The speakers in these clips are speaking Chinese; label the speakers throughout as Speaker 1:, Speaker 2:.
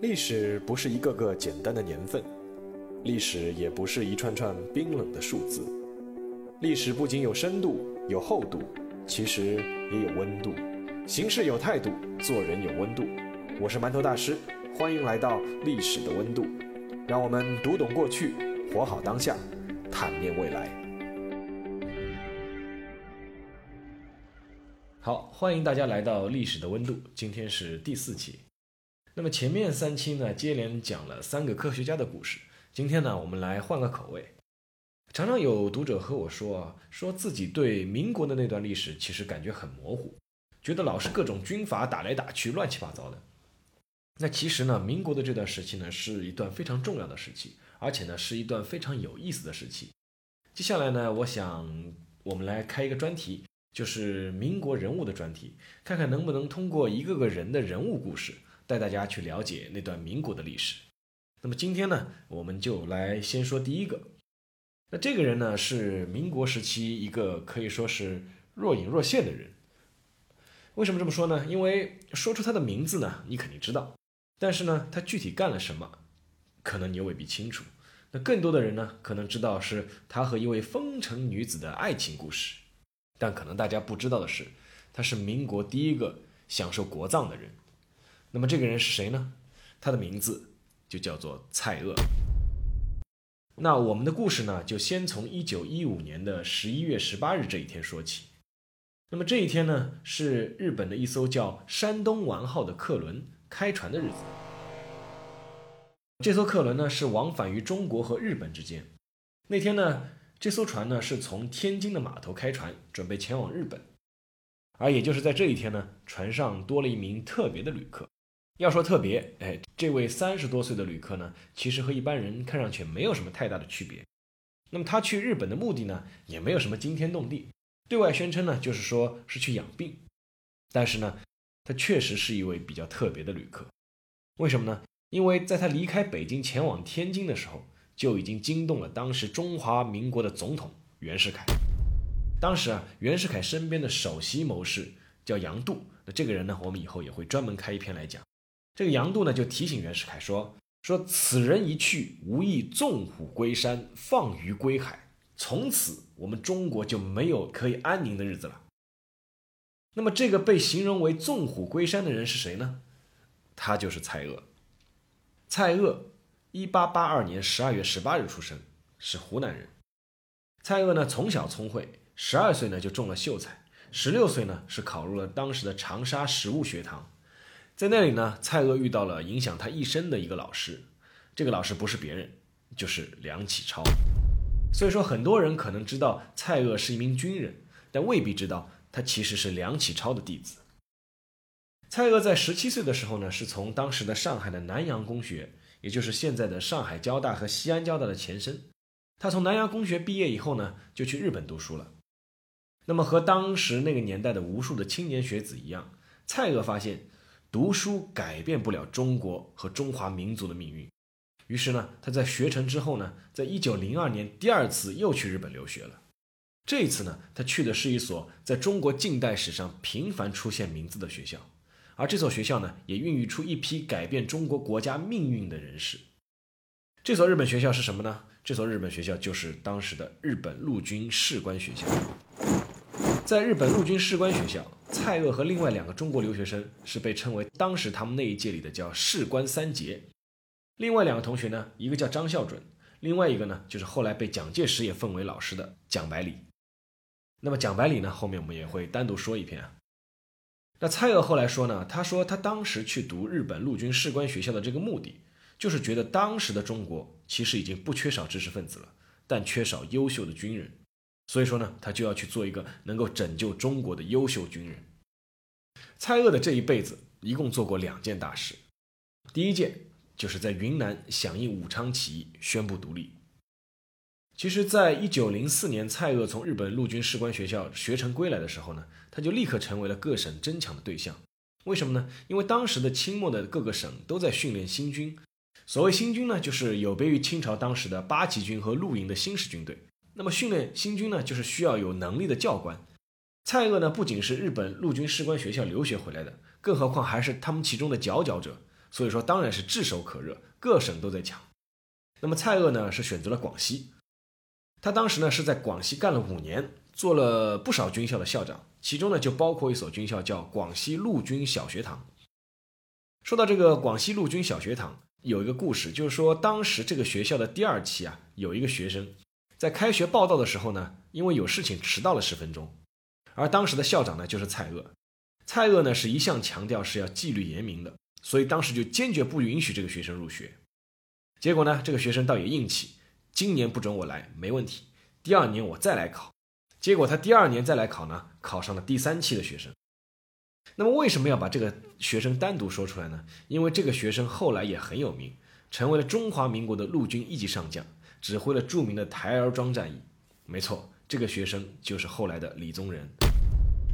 Speaker 1: 历史不是一个个简单的年份，历史也不是一串串冰冷的数字。历史不仅有深度、有厚度，其实也有温度。行事有态度，做人有温度。我是馒头大师，欢迎来到历史的温度。让我们读懂过去，活好当下，探面未来。
Speaker 2: 好，欢迎大家来到历史的温度。今天是第四期。那么前面三期呢，接连讲了三个科学家的故事。今天呢，我们来换个口味。常常有读者和我说啊，说自己对民国的那段历史其实感觉很模糊，觉得老是各种军阀打来打去，乱七八糟的。那其实呢，民国的这段时期呢，是一段非常重要的时期，而且呢，是一段非常有意思的时期。接下来呢，我想我们来开一个专题，就是民国人物的专题，看看能不能通过一个个人的人物故事。带大家去了解那段民国的历史。那么今天呢，我们就来先说第一个。那这个人呢，是民国时期一个可以说是若隐若现的人。为什么这么说呢？因为说出他的名字呢，你肯定知道，但是呢，他具体干了什么，可能你又未必清楚。那更多的人呢，可能知道是他和一位风尘女子的爱情故事，但可能大家不知道的是，他是民国第一个享受国葬的人。那么这个人是谁呢？他的名字就叫做蔡锷。那我们的故事呢，就先从一九一五年的十一月十八日这一天说起。那么这一天呢，是日本的一艘叫山东丸号的客轮开船的日子。这艘客轮呢，是往返于中国和日本之间。那天呢，这艘船呢，是从天津的码头开船，准备前往日本。而也就是在这一天呢，船上多了一名特别的旅客。要说特别，哎，这位三十多岁的旅客呢，其实和一般人看上去没有什么太大的区别。那么他去日本的目的呢，也没有什么惊天动地，对外宣称呢，就是说是去养病。但是呢，他确实是一位比较特别的旅客。为什么呢？因为在他离开北京前往天津的时候，就已经惊动了当时中华民国的总统袁世凯。当时啊，袁世凯身边的首席谋士叫杨度，那这个人呢，我们以后也会专门开一篇来讲。这个杨度呢，就提醒袁世凯说：“说此人一去，无意纵虎归山，放鱼归海，从此我们中国就没有可以安宁的日子了。”那么，这个被形容为纵虎归山的人是谁呢？他就是蔡锷。蔡锷，一八八二年十二月十八日出生，是湖南人。蔡锷呢，从小聪慧，十二岁呢就中了秀才，十六岁呢是考入了当时的长沙实物学堂。在那里呢，蔡锷遇到了影响他一生的一个老师，这个老师不是别人，就是梁启超。所以说，很多人可能知道蔡锷是一名军人，但未必知道他其实是梁启超的弟子。蔡锷在十七岁的时候呢，是从当时的上海的南洋公学，也就是现在的上海交大和西安交大的前身。他从南洋公学毕业以后呢，就去日本读书了。那么和当时那个年代的无数的青年学子一样，蔡锷发现。读书改变不了中国和中华民族的命运，于是呢，他在学成之后呢，在一九零二年第二次又去日本留学了。这一次呢，他去的是一所在中国近代史上频繁出现名字的学校，而这所学校呢，也孕育出一批改变中国国家命运的人士。这所日本学校是什么呢？这所日本学校就是当时的日本陆军士官学校。在日本陆军士官学校，蔡锷和另外两个中国留学生是被称为当时他们那一届里的叫士官三杰。另外两个同学呢，一个叫张孝准，另外一个呢就是后来被蒋介石也奉为老师的蒋百里。那么蒋百里呢，后面我们也会单独说一篇啊。那蔡锷后来说呢，他说他当时去读日本陆军士官学校的这个目的，就是觉得当时的中国其实已经不缺少知识分子了，但缺少优秀的军人。所以说呢，他就要去做一个能够拯救中国的优秀军人。蔡锷的这一辈子一共做过两件大事，第一件就是在云南响应武昌起义，宣布独立。其实，在一九零四年，蔡锷从日本陆军士官学校学成归来的时候呢，他就立刻成为了各省争抢的对象。为什么呢？因为当时的清末的各个省都在训练新军。所谓新军呢，就是有别于清朝当时的八旗军和陆营的新式军队。那么训练新军呢，就是需要有能力的教官。蔡锷呢，不仅是日本陆军士官学校留学回来的，更何况还是他们其中的佼佼者。所以说当然是炙手可热，各省都在抢。那么蔡锷呢是选择了广西，他当时呢是在广西干了五年，做了不少军校的校长，其中呢就包括一所军校叫广西陆军小学堂。说到这个广西陆军小学堂，有一个故事，就是说当时这个学校的第二期啊，有一个学生在开学报道的时候呢，因为有事情迟到了十分钟，而当时的校长呢就是蔡锷，蔡锷呢是一向强调是要纪律严明的，所以当时就坚决不允许这个学生入学。结果呢，这个学生倒也硬气，今年不准我来，没问题，第二年我再来考。结果他第二年再来考呢，考上了第三期的学生。那么为什么要把这个学生单独说出来呢？因为这个学生后来也很有名，成为了中华民国的陆军一级上将，指挥了著名的台儿庄战役。没错，这个学生就是后来的李宗仁。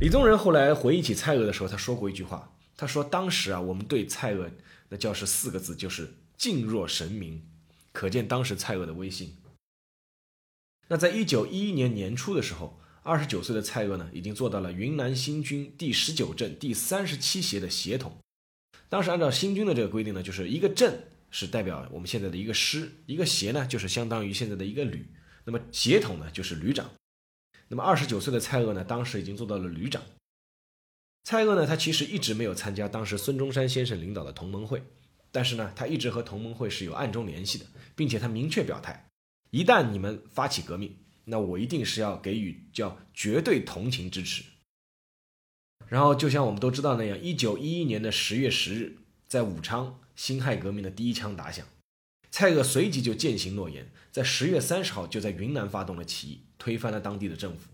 Speaker 2: 李宗仁后来回忆起蔡锷的时候，他说过一句话，他说当时啊，我们对蔡锷那叫是四个字，就是敬若神明，可见当时蔡锷的威信。那在一九一一年年初的时候。二十九岁的蔡锷呢，已经做到了云南新军第十九镇第三十七协的协统。当时按照新军的这个规定呢，就是一个镇是代表我们现在的一个师，一个协呢就是相当于现在的一个旅。那么协统呢就是旅长。那么二十九岁的蔡锷呢，当时已经做到了旅长。蔡锷呢，他其实一直没有参加当时孙中山先生领导的同盟会，但是呢，他一直和同盟会是有暗中联系的，并且他明确表态，一旦你们发起革命。那我一定是要给予叫绝对同情支持。然后就像我们都知道那样，一九一一年的十月十日，在武昌辛亥革命的第一枪打响，蔡锷随即就践行诺言，在十月三十号就在云南发动了起义，推翻了当地的政府。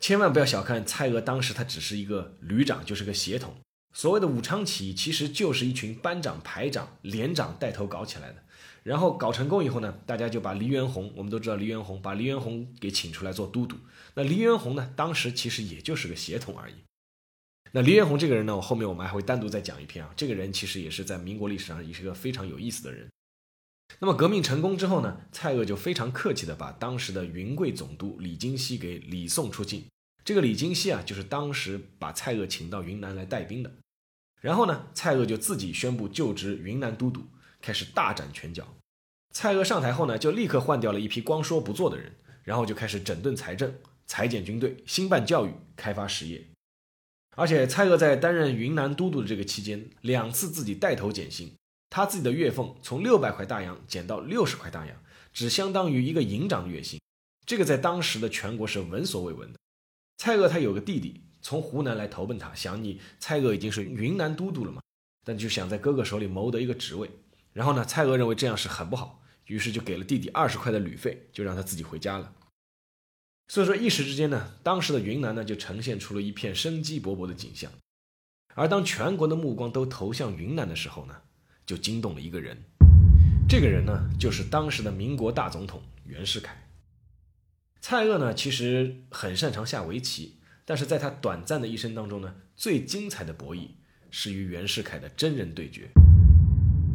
Speaker 2: 千万不要小看蔡锷，当时他只是一个旅长，就是个协同。所谓的武昌起义，其实就是一群班长、排长、连长带头搞起来的。然后搞成功以后呢，大家就把黎元洪，我们都知道黎元洪，把黎元洪给请出来做都督。那黎元洪呢，当时其实也就是个协同而已。那黎元洪这个人呢，我后面我们还会单独再讲一篇啊。这个人其实也是在民国历史上也是个非常有意思的人。那么革命成功之后呢，蔡锷就非常客气的把当时的云贵总督李金熙给礼送出境。这个李金熙啊，就是当时把蔡锷请到云南来带兵的。然后呢，蔡锷就自己宣布就职云南都督。开始大展拳脚，蔡锷上台后呢，就立刻换掉了一批光说不做的人，然后就开始整顿财政、裁减军队、兴办教育、开发实业。而且蔡锷在担任云南都督的这个期间，两次自己带头减薪，他自己的月俸从六百块大洋减到六十块大洋，只相当于一个营长的月薪。这个在当时的全国是闻所未闻的。蔡锷他有个弟弟从湖南来投奔他，想你蔡锷已经是云南都督了嘛，但就想在哥哥手里谋得一个职位。然后呢，蔡锷认为这样是很不好，于是就给了弟弟二十块的旅费，就让他自己回家了。所以说一时之间呢，当时的云南呢就呈现出了一片生机勃勃的景象。而当全国的目光都投向云南的时候呢，就惊动了一个人，这个人呢就是当时的民国大总统袁世凯。蔡锷呢其实很擅长下围棋，但是在他短暂的一生当中呢，最精彩的博弈是与袁世凯的真人对决。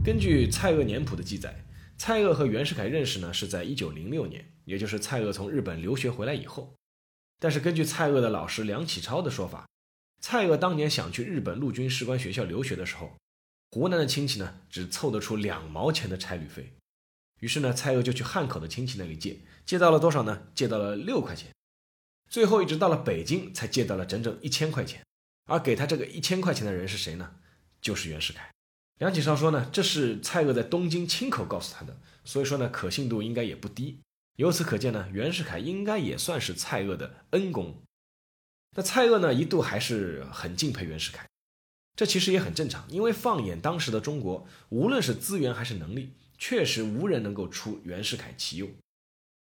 Speaker 2: 根据《蔡锷年谱》的记载，蔡锷和袁世凯认识呢是在一九零六年，也就是蔡锷从日本留学回来以后。但是根据蔡锷的老师梁启超的说法，蔡锷当年想去日本陆军士官学校留学的时候，湖南的亲戚呢只凑得出两毛钱的差旅费，于是呢蔡锷就去汉口的亲戚那里借，借到了多少呢？借到了六块钱，最后一直到了北京才借到了整整一千块钱。而给他这个一千块钱的人是谁呢？就是袁世凯。梁启超说呢，这是蔡锷在东京亲口告诉他的，所以说呢，可信度应该也不低。由此可见呢，袁世凯应该也算是蔡锷的恩公。那蔡锷呢，一度还是很敬佩袁世凯，这其实也很正常，因为放眼当时的中国，无论是资源还是能力，确实无人能够出袁世凯其右。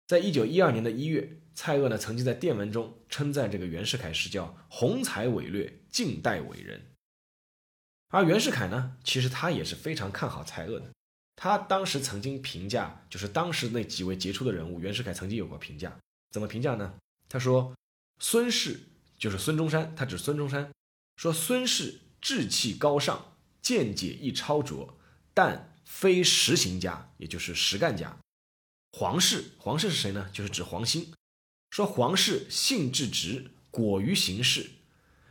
Speaker 2: 在一九一二年的一月，蔡锷呢曾经在电文中称赞这个袁世凯是叫宏才伟略，近代伟人。而袁世凯呢，其实他也是非常看好蔡锷的。他当时曾经评价，就是当时那几位杰出的人物，袁世凯曾经有过评价。怎么评价呢？他说：“孙氏就是孙中山，他指孙中山，说孙氏志气高尚，见解亦超卓，但非实行家，也就是实干家。黄氏，黄氏是谁呢？就是指黄兴。说黄氏性质直，果于行事。”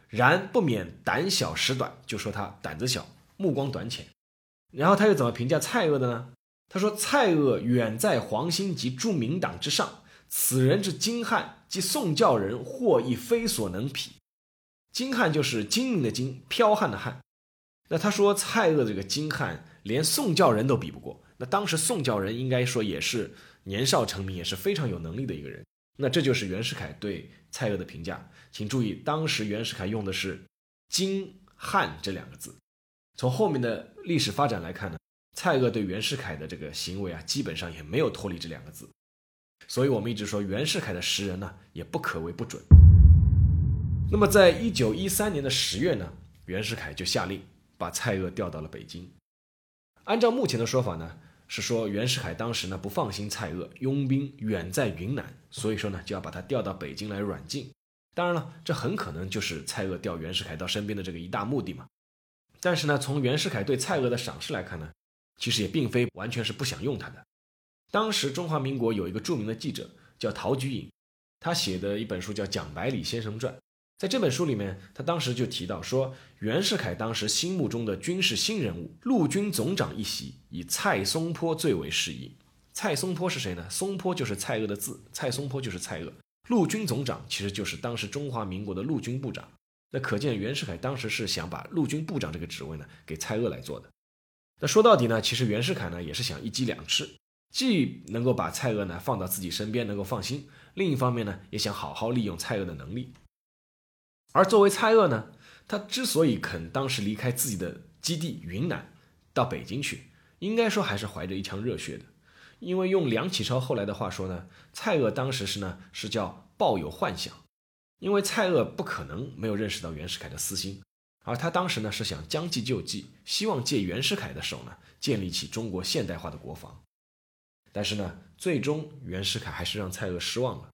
Speaker 2: 然不免胆小识短，就说他胆子小，目光短浅。然后他又怎么评价蔡锷的呢？他说：“蔡锷远在黄兴及著名党之上，此人之精悍，即宋教人或亦非所能匹。精悍就是精明的精，剽悍的悍。那他说蔡锷这个精悍，连宋教人都比不过。那当时宋教人应该说也是年少成名，也是非常有能力的一个人。那这就是袁世凯对蔡锷的评价。请注意，当时袁世凯用的是‘精悍’这两个字。从后面的历史发展来看呢？”蔡锷对袁世凯的这个行为啊，基本上也没有脱离这两个字，所以我们一直说袁世凯的识人呢，也不可谓不准。那么，在一九一三年的十月呢，袁世凯就下令把蔡锷调到了北京。按照目前的说法呢，是说袁世凯当时呢不放心蔡锷拥兵远在云南，所以说呢就要把他调到北京来软禁。当然了，这很可能就是蔡锷调袁世凯到身边的这个一大目的嘛。但是呢，从袁世凯对蔡锷的赏识来看呢。其实也并非完全是不想用他的。当时中华民国有一个著名的记者叫陶菊隐，他写的一本书叫《蒋百里先生传》。在这本书里面，他当时就提到说，袁世凯当时心目中的军事新人物，陆军总长一席，以蔡松坡最为适宜。蔡松坡是谁呢？松坡就是蔡锷的字，蔡松坡就是蔡锷。陆军总长其实就是当时中华民国的陆军部长。那可见袁世凯当时是想把陆军部长这个职位呢给蔡锷来做的。那说到底呢，其实袁世凯呢也是想一鸡两吃，既能够把蔡锷呢放到自己身边，能够放心；另一方面呢，也想好好利用蔡锷的能力。而作为蔡锷呢，他之所以肯当时离开自己的基地云南到北京去，应该说还是怀着一腔热血的。因为用梁启超后来的话说呢，蔡锷当时是呢是叫抱有幻想，因为蔡锷不可能没有认识到袁世凯的私心。而他当时呢是想将计就计，希望借袁世凯的手呢建立起中国现代化的国防。但是呢，最终袁世凯还是让蔡锷失望了。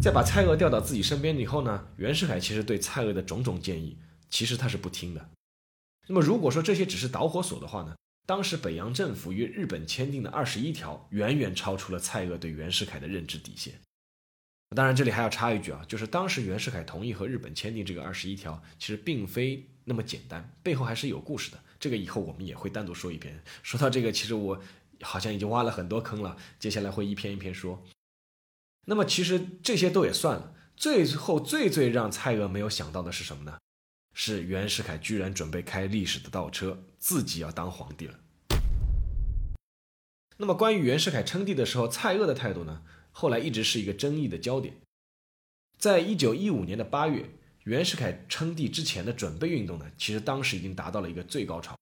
Speaker 2: 在把蔡锷调到自己身边以后呢，袁世凯其实对蔡锷的种种建议，其实他是不听的。那么如果说这些只是导火索的话呢，当时北洋政府与日本签订的二十一条，远远超出了蔡锷对袁世凯的认知底线。当然，这里还要插一句啊，就是当时袁世凯同意和日本签订这个二十一条，其实并非那么简单，背后还是有故事的。这个以后我们也会单独说一篇。说到这个，其实我好像已经挖了很多坑了，接下来会一篇一篇说。那么其实这些都也算了，最后最最让蔡锷没有想到的是什么呢？是袁世凯居然准备开历史的倒车，自己要当皇帝了。那么关于袁世凯称帝的时候，蔡锷的态度呢？后来一直是一个争议的焦点。在一九一五年的八月，袁世凯称帝之前的准备运动呢，其实当时已经达到了一个最高潮。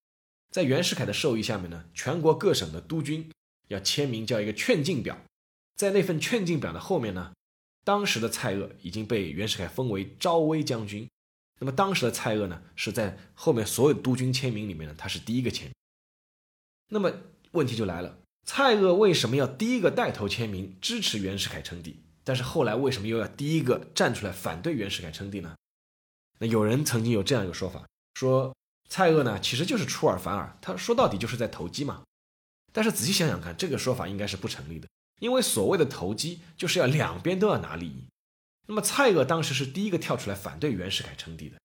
Speaker 2: 在袁世凯的授意下面呢，全国各省的督军要签名叫一个劝进表。在那份劝进表的后面呢，当时的蔡锷已经被袁世凯封为昭威将军。那么当时的蔡锷呢，是在后面所有督军签名里面呢，他是第一个签。那么问题就来了。蔡锷为什么要第一个带头签名支持袁世凯称帝？但是后来为什么又要第一个站出来反对袁世凯称帝呢？那有人曾经有这样一个说法，说蔡锷呢其实就是出尔反尔，他说到底就是在投机嘛。但是仔细想想看，这个说法应该是不成立的，因为所谓的投机就是要两边都要拿利益。那么蔡锷当时是第一个跳出来反对袁世凯称帝的。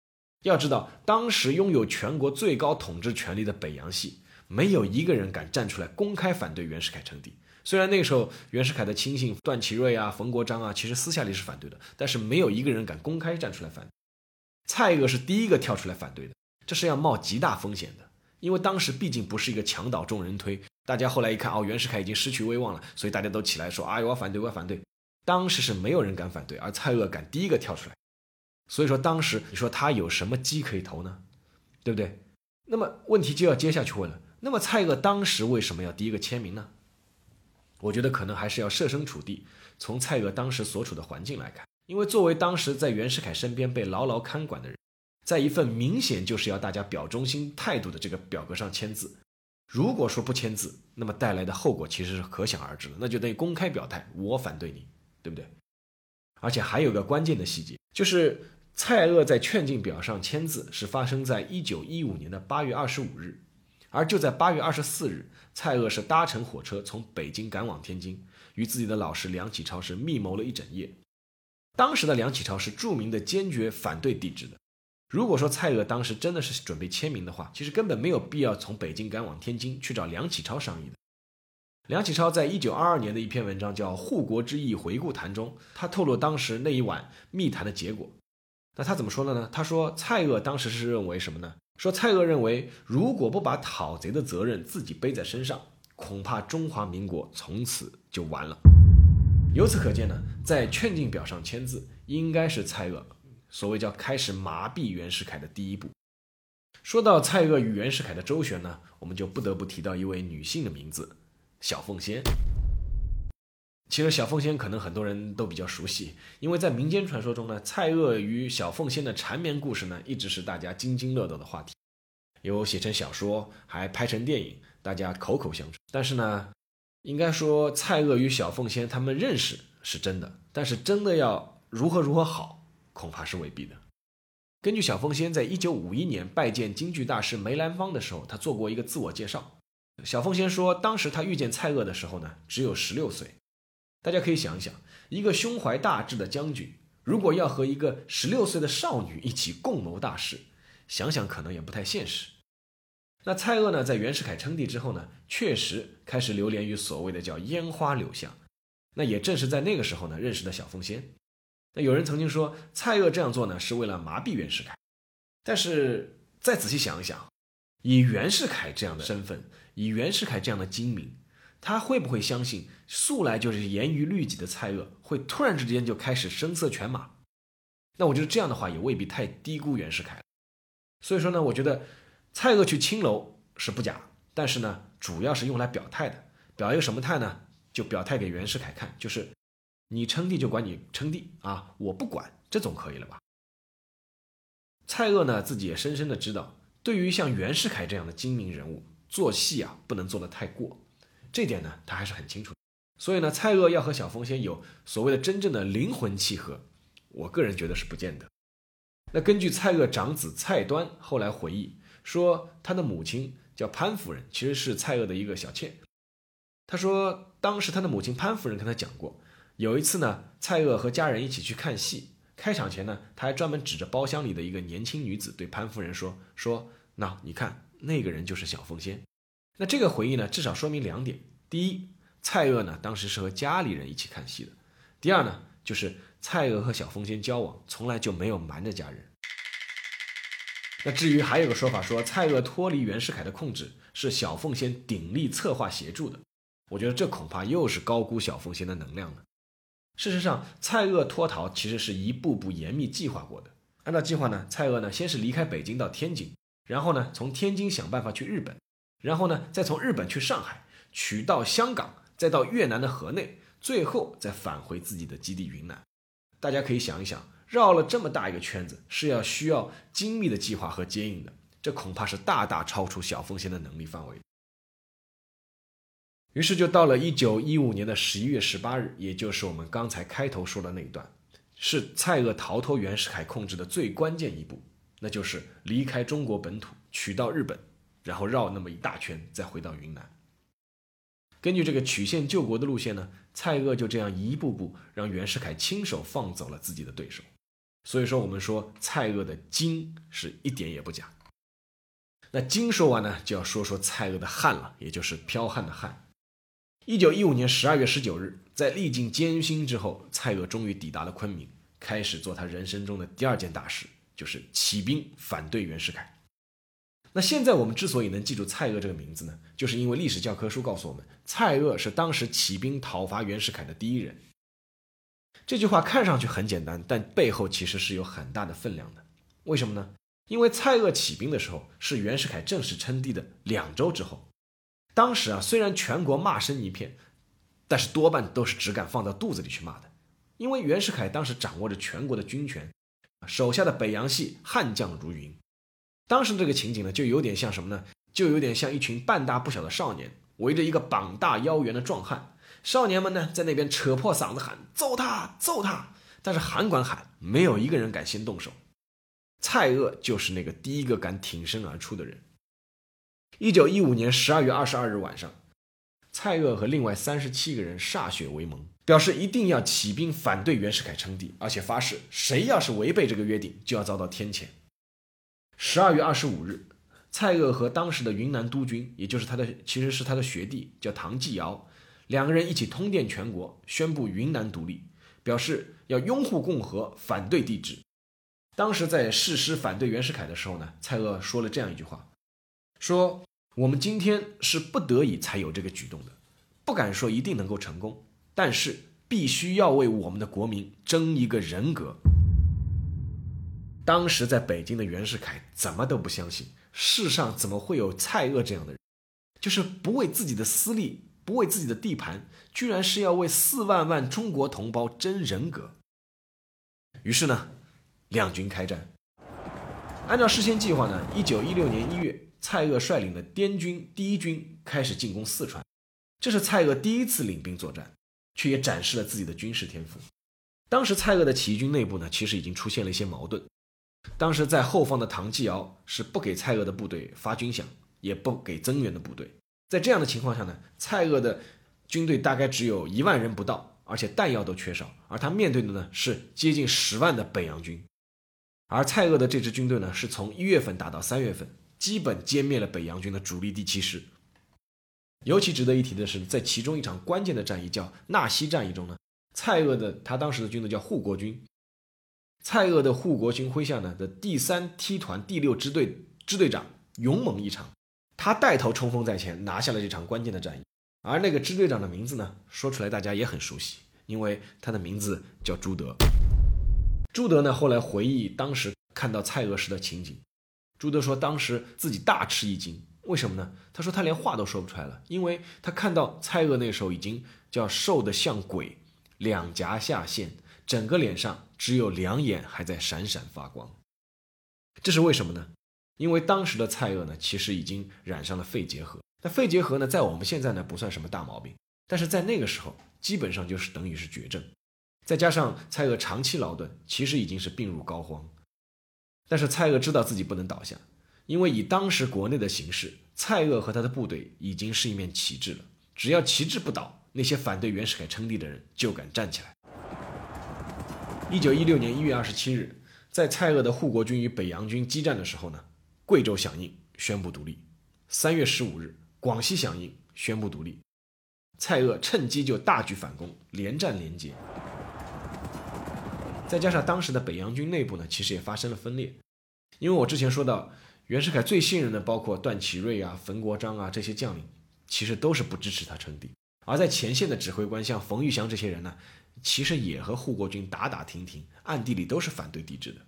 Speaker 2: 要知道，当时拥有全国最高统治权力的北洋系。没有一个人敢站出来公开反对袁世凯称帝。虽然那个时候袁世凯的亲信段祺瑞啊、冯国璋啊，其实私下里是反对的，但是没有一个人敢公开站出来反。蔡锷是第一个跳出来反对的，这是要冒极大风险的，因为当时毕竟不是一个墙倒众人推。大家后来一看，哦，袁世凯已经失去威望了，所以大家都起来说，哎，我要反对，我要反对。当时是没有人敢反对，而蔡锷敢第一个跳出来。所以说当时你说他有什么机可以投呢？对不对？那么问题就要接下去问了。那么蔡锷当时为什么要第一个签名呢？我觉得可能还是要设身处地，从蔡锷当时所处的环境来看。因为作为当时在袁世凯身边被牢牢看管的人，在一份明显就是要大家表忠心态度的这个表格上签字，如果说不签字，那么带来的后果其实是可想而知的，那就等于公开表态我反对你，对不对？而且还有个关键的细节，就是蔡锷在劝进表上签字是发生在一九一五年的八月二十五日。而就在八月二十四日，蔡锷是搭乘火车从北京赶往天津，与自己的老师梁启超是密谋了一整夜。当时的梁启超是著名的坚决反对帝制的，如果说蔡锷当时真的是准备签名的话，其实根本没有必要从北京赶往天津去找梁启超商议的。梁启超在一九二二年的一篇文章叫《护国之意回顾谈》中，他透露当时那一晚密谈的结果。那他怎么说的呢？他说蔡锷当时是认为什么呢？说蔡锷认为，如果不把讨贼的责任自己背在身上，恐怕中华民国从此就完了。由此可见呢，在劝进表上签字，应该是蔡锷所谓叫开始麻痹袁世凯的第一步。说到蔡锷与袁世凯的周旋呢，我们就不得不提到一位女性的名字。小凤仙，其实小凤仙可能很多人都比较熟悉，因为在民间传说中呢，蔡锷与小凤仙的缠绵故事呢，一直是大家津津乐道的话题，有写成小说，还拍成电影，大家口口相传。但是呢，应该说蔡锷与小凤仙他们认识是真的，但是真的要如何如何好，恐怕是未必的。根据小凤仙在一九五一年拜见京剧大师梅兰芳的时候，他做过一个自我介绍。小凤仙说，当时他遇见蔡锷的时候呢，只有十六岁。大家可以想一想，一个胸怀大志的将军，如果要和一个十六岁的少女一起共谋大事，想想可能也不太现实。那蔡锷呢，在袁世凯称帝之后呢，确实开始流连于所谓的叫烟花柳巷。那也正是在那个时候呢，认识的小凤仙。那有人曾经说，蔡锷这样做呢，是为了麻痹袁世凯。但是再仔细想一想，以袁世凯这样的身份，以袁世凯这样的精明，他会不会相信素来就是严于律己的蔡锷会突然之间就开始声色犬马？那我觉得这样的话也未必太低估袁世凯。所以说呢，我觉得蔡锷去青楼是不假，但是呢，主要是用来表态的。表一个什么态呢？就表态给袁世凯看，就是你称帝就管你称帝啊，我不管，这总可以了吧？蔡锷呢自己也深深的知道，对于像袁世凯这样的精明人物。做戏啊，不能做得太过，这点呢，他还是很清楚。所以呢，蔡锷要和小凤仙有所谓的真正的灵魂契合，我个人觉得是不见得。那根据蔡锷长子蔡端后来回忆说，他的母亲叫潘夫人，其实是蔡锷的一个小妾。他说，当时他的母亲潘夫人跟他讲过，有一次呢，蔡锷和家人一起去看戏，开场前呢，他还专门指着包厢里的一个年轻女子对潘夫人说：“说，那你看。”那个人就是小凤仙，那这个回忆呢，至少说明两点：第一，蔡锷呢当时是和家里人一起看戏的；第二呢，就是蔡锷和小凤仙交往从来就没有瞒着家人。那至于还有个说法说，蔡锷脱离袁世凯的控制是小凤仙鼎力策划协助的，我觉得这恐怕又是高估小凤仙的能量了。事实上，蔡锷脱逃其实是一步步严密计划过的。按照计划呢，蔡锷呢先是离开北京到天津。然后呢，从天津想办法去日本，然后呢，再从日本去上海，取到香港，再到越南的河内，最后再返回自己的基地云南。大家可以想一想，绕了这么大一个圈子，是要需要精密的计划和接应的，这恐怕是大大超出小凤仙的能力范围。于是就到了一九一五年的十一月十八日，也就是我们刚才开头说的那一段，是蔡锷逃脱袁世凯控制的最关键一步。那就是离开中国本土，取到日本，然后绕那么一大圈，再回到云南。根据这个曲线救国的路线呢，蔡锷就这样一步步让袁世凯亲手放走了自己的对手。所以说，我们说蔡锷的精是一点也不假。那精说完呢，就要说说蔡锷的悍了，也就是剽悍的悍。一九一五年十二月十九日，在历尽艰辛之后，蔡锷终于抵达了昆明，开始做他人生中的第二件大事。就是起兵反对袁世凯。那现在我们之所以能记住蔡锷这个名字呢，就是因为历史教科书告诉我们，蔡锷是当时起兵讨伐袁世凯的第一人。这句话看上去很简单，但背后其实是有很大的分量的。为什么呢？因为蔡锷起兵的时候是袁世凯正式称帝的两周之后。当时啊，虽然全国骂声一片，但是多半都是只敢放到肚子里去骂的，因为袁世凯当时掌握着全国的军权。手下的北洋系悍将如云，当时这个情景呢，就有点像什么呢？就有点像一群半大不小的少年围着一个膀大腰圆的壮汉，少年们呢在那边扯破嗓子喊：“揍他，揍他！”但是喊管喊，没有一个人敢先动手。蔡锷就是那个第一个敢挺身而出的人。一九一五年十二月二十二日晚上，蔡锷和另外三十七个人歃血为盟。表示一定要起兵反对袁世凯称帝，而且发誓谁要是违背这个约定，就要遭到天谴。十二月二十五日，蔡锷和当时的云南督军，也就是他的，其实是他的学弟，叫唐继尧，两个人一起通电全国，宣布云南独立，表示要拥护共和，反对帝制。当时在誓师反对袁世凯的时候呢，蔡锷说了这样一句话，说我们今天是不得已才有这个举动的，不敢说一定能够成功，但是必须要为我们的国民争一个人格。当时在北京的袁世凯怎么都不相信，世上怎么会有蔡锷这样的人，就是不为自己的私利，不为自己的地盘，居然是要为四万万中国同胞争人格。于是呢，两军开战。按照事先计划呢，一九一六年一月，蔡锷率领的滇军第一军开始进攻四川，这是蔡锷第一次领兵作战，却也展示了自己的军事天赋。当时蔡锷的起义军内部呢，其实已经出现了一些矛盾。当时在后方的唐继尧是不给蔡锷的部队发军饷，也不给增援的部队。在这样的情况下呢，蔡锷的军队大概只有一万人不到，而且弹药都缺少。而他面对的呢是接近十万的北洋军。而蔡锷的这支军队呢，是从一月份打到三月份，基本歼灭了北洋军的主力第七师。尤其值得一提的是，在其中一场关键的战役叫纳西战役中呢，蔡锷的他当时的军队叫护国军。蔡锷的护国军麾下呢的第三梯团第六支队支队长勇猛异常，他带头冲锋在前，拿下了这场关键的战役。而那个支队长的名字呢，说出来大家也很熟悉，因为他的名字叫朱德。朱德呢后来回忆当时看到蔡锷时的情景，朱德说当时自己大吃一惊，为什么呢？他说他连话都说不出来了，因为他看到蔡锷那时候已经叫瘦得像鬼，两颊下陷。整个脸上只有两眼还在闪闪发光，这是为什么呢？因为当时的蔡锷呢，其实已经染上了肺结核。那肺结核呢，在我们现在呢不算什么大毛病，但是在那个时候，基本上就是等于是绝症。再加上蔡锷长期劳顿，其实已经是病入膏肓。但是蔡锷知道自己不能倒下，因为以当时国内的形势，蔡锷和他的部队已经是一面旗帜了。只要旗帜不倒，那些反对袁世凯称帝的人就敢站起来。一九一六年一月二十七日，在蔡锷的护国军与北洋军激战的时候呢，贵州响应宣布独立。三月十五日，广西响应宣布独立。蔡锷趁机就大举反攻，连战连捷。再加上当时的北洋军内部呢，其实也发生了分裂。因为我之前说到，袁世凯最信任的包括段祺瑞啊、冯国璋啊这些将领，其实都是不支持他称帝。而在前线的指挥官像冯玉祥这些人呢。其实也和护国军打打停停，暗地里都是反对帝制的。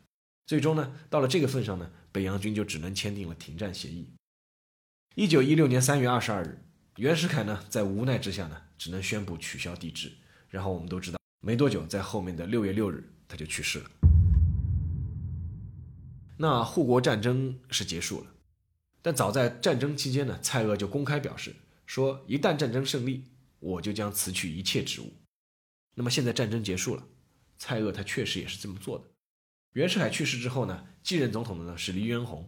Speaker 2: 最终呢，到了这个份上呢，北洋军就只能签订了停战协议。一九一六年三月二十二日，袁世凯呢在无奈之下呢，只能宣布取消帝制。然后我们都知道，没多久，在后面的六月六日，他就去世了。那护国战争是结束了，但早在战争期间呢，蔡锷就公开表示说，一旦战争胜利，我就将辞去一切职务。那么现在战争结束了，蔡锷他确实也是这么做的。袁世凯去世之后呢，继任总统的呢是黎元洪。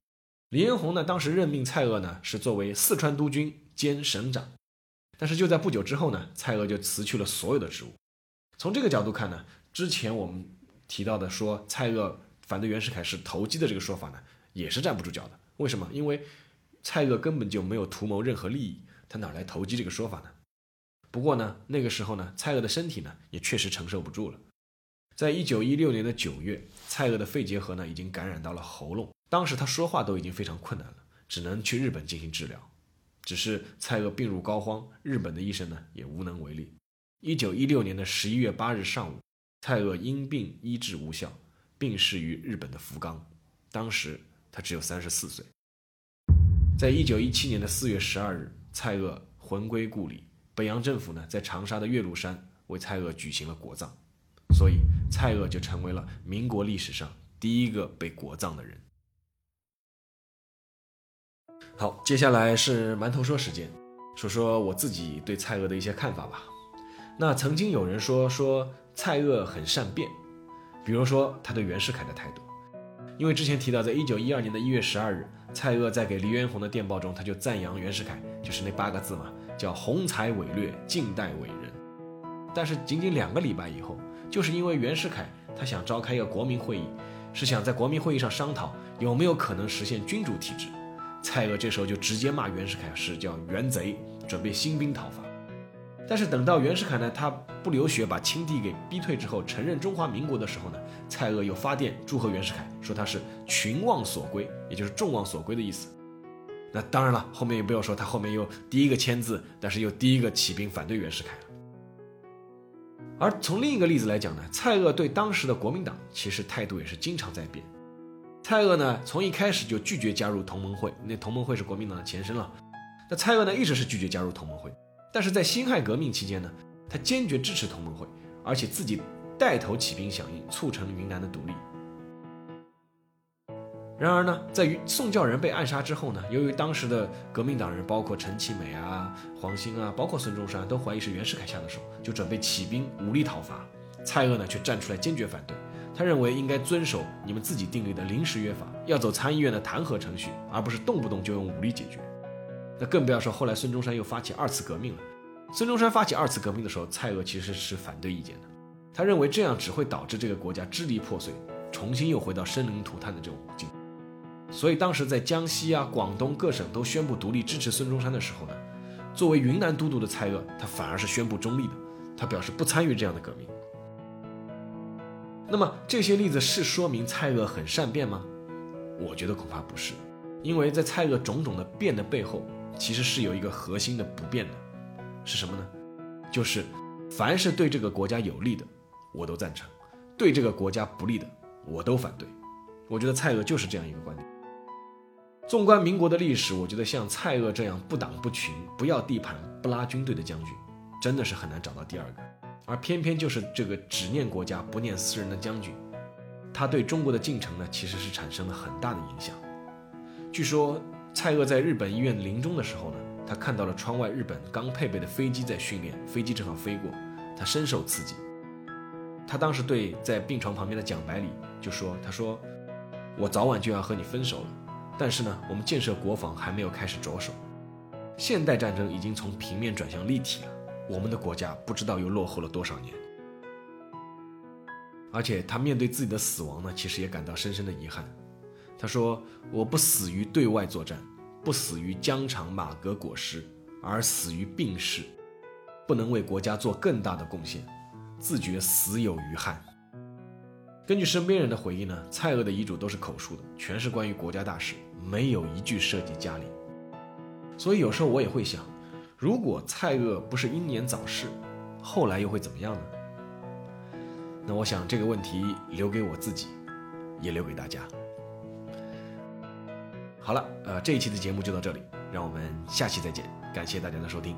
Speaker 2: 黎元洪呢当时任命蔡锷呢是作为四川督军兼省长，但是就在不久之后呢，蔡锷就辞去了所有的职务。从这个角度看呢，之前我们提到的说蔡锷反对袁世凯是投机的这个说法呢，也是站不住脚的。为什么？因为蔡锷根本就没有图谋任何利益，他哪来投机这个说法呢？不过呢，那个时候呢，蔡锷的身体呢也确实承受不住了。在一九一六年的九月，蔡锷的肺结核呢已经感染到了喉咙，当时他说话都已经非常困难了，只能去日本进行治疗。只是蔡锷病入膏肓，日本的医生呢也无能为力。一九一六年的十一月八日上午，蔡锷因病医治无效，病逝于日本的福冈，当时他只有三十四岁。在一九一七年的四月十二日，蔡锷魂归故里。北洋政府呢，在长沙的岳麓山为蔡锷举行了国葬，所以蔡锷就成为了民国历史上第一个被国葬的人。好，接下来是馒头说时间，说说我自己对蔡锷的一些看法吧。那曾经有人说说蔡锷很善变，比如说他对袁世凯的态度，因为之前提到，在一九一二年的一月十二日，蔡锷在给黎元洪的电报中，他就赞扬袁世凯，就是那八个字嘛。叫宏才伟略，近代伟人。但是仅仅两个礼拜以后，就是因为袁世凯他想召开一个国民会议，是想在国民会议上商讨有没有可能实现君主体制。蔡锷这时候就直接骂袁世凯是叫袁贼，准备兴兵讨伐。但是等到袁世凯呢，他不流血把清帝给逼退之后，承认中华民国的时候呢，蔡锷又发电祝贺袁世凯，说他是群望所归，也就是众望所归的意思。那当然了，后面也不要说他后面又第一个签字，但是又第一个起兵反对袁世凯了。而从另一个例子来讲呢，蔡锷对当时的国民党其实态度也是经常在变。蔡锷呢，从一开始就拒绝加入同盟会，那同盟会是国民党的前身了。那蔡锷呢，一直是拒绝加入同盟会。但是在辛亥革命期间呢，他坚决支持同盟会，而且自己带头起兵响应，促成云南的独立。然而呢，在于宋教仁被暗杀之后呢，由于当时的革命党人，包括陈其美啊、黄兴啊，包括孙中山，都怀疑是袁世凯下的手，就准备起兵武力讨伐。蔡锷呢，却站出来坚决反对。他认为应该遵守你们自己订立的临时约法，要走参议院的弹劾程序，而不是动不动就用武力解决。那更不要说后来孙中山又发起二次革命了。孙中山发起二次革命的时候，蔡锷其实是反对意见的。他认为这样只会导致这个国家支离破碎，重新又回到生灵涂炭的这种境。所以当时在江西啊、广东各省都宣布独立支持孙中山的时候呢，作为云南都督的蔡锷，他反而是宣布中立的，他表示不参与这样的革命。那么这些例子是说明蔡锷很善变吗？我觉得恐怕不是，因为在蔡锷种种的变的背后。其实是有一个核心的不变的，是什么呢？就是凡是对这个国家有利的，我都赞成；对这个国家不利的，我都反对。我觉得蔡锷就是这样一个观点。纵观民国的历史，我觉得像蔡锷这样不党不群、不要地盘、不拉军队的将军，真的是很难找到第二个。而偏偏就是这个只念国家不念私人的将军，他对中国的进程呢，其实是产生了很大的影响。据说。蔡锷在日本医院临终的时候呢，他看到了窗外日本刚配备的飞机在训练，飞机正好飞过，他深受刺激。他当时对在病床旁边的蒋百里就说：“他说，我早晚就要和你分手了，但是呢，我们建设国防还没有开始着手，现代战争已经从平面转向立体了，我们的国家不知道又落后了多少年。”而且他面对自己的死亡呢，其实也感到深深的遗憾。他说：“我不死于对外作战，不死于疆场马革裹尸，而死于病逝，不能为国家做更大的贡献，自觉死有余憾。”根据身边人的回忆呢，蔡锷的遗嘱都是口述的，全是关于国家大事，没有一句涉及家里。所以有时候我也会想，如果蔡锷不是英年早逝，后来又会怎么样呢？那我想这个问题留给我自己，也留给大家。好了，呃，这一期的节目就到这里，让我们下期再见，感谢大家的收听。